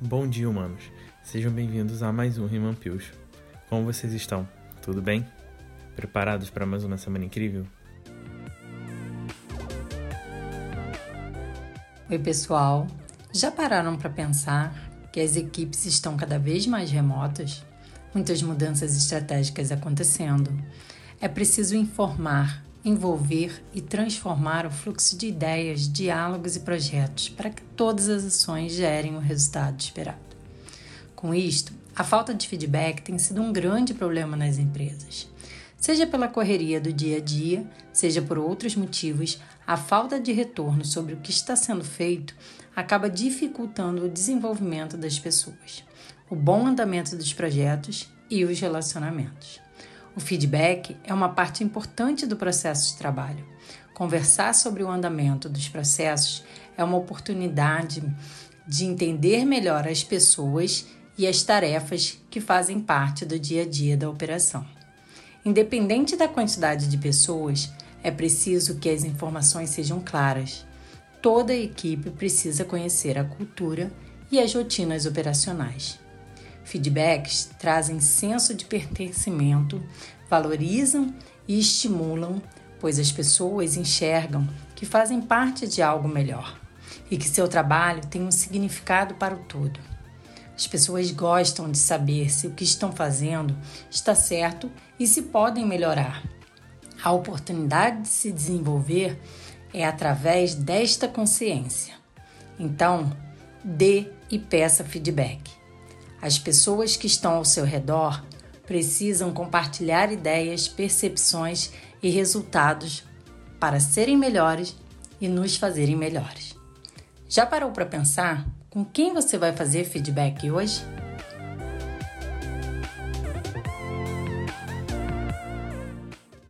Bom dia, humanos. Sejam bem-vindos a mais um Riman Pius. Como vocês estão? Tudo bem? Preparados para mais uma semana incrível? Oi, pessoal. Já pararam para pensar que as equipes estão cada vez mais remotas? Muitas mudanças estratégicas acontecendo. É preciso informar, envolver e transformar o fluxo de ideias, diálogos e projetos para que todas as ações gerem o resultado esperado. Com isto, a falta de feedback tem sido um grande problema nas empresas. Seja pela correria do dia a dia, seja por outros motivos, a falta de retorno sobre o que está sendo feito acaba dificultando o desenvolvimento das pessoas, o bom andamento dos projetos e os relacionamentos. O feedback é uma parte importante do processo de trabalho. Conversar sobre o andamento dos processos é uma oportunidade de entender melhor as pessoas e as tarefas que fazem parte do dia a dia da operação. Independente da quantidade de pessoas, é preciso que as informações sejam claras. Toda a equipe precisa conhecer a cultura e as rotinas operacionais. Feedbacks trazem senso de pertencimento, valorizam e estimulam, pois as pessoas enxergam que fazem parte de algo melhor e que seu trabalho tem um significado para o todo. As pessoas gostam de saber se o que estão fazendo está certo e se podem melhorar. A oportunidade de se desenvolver é através desta consciência. Então, dê e peça feedback. As pessoas que estão ao seu redor precisam compartilhar ideias, percepções e resultados para serem melhores e nos fazerem melhores. Já parou para pensar com quem você vai fazer feedback hoje?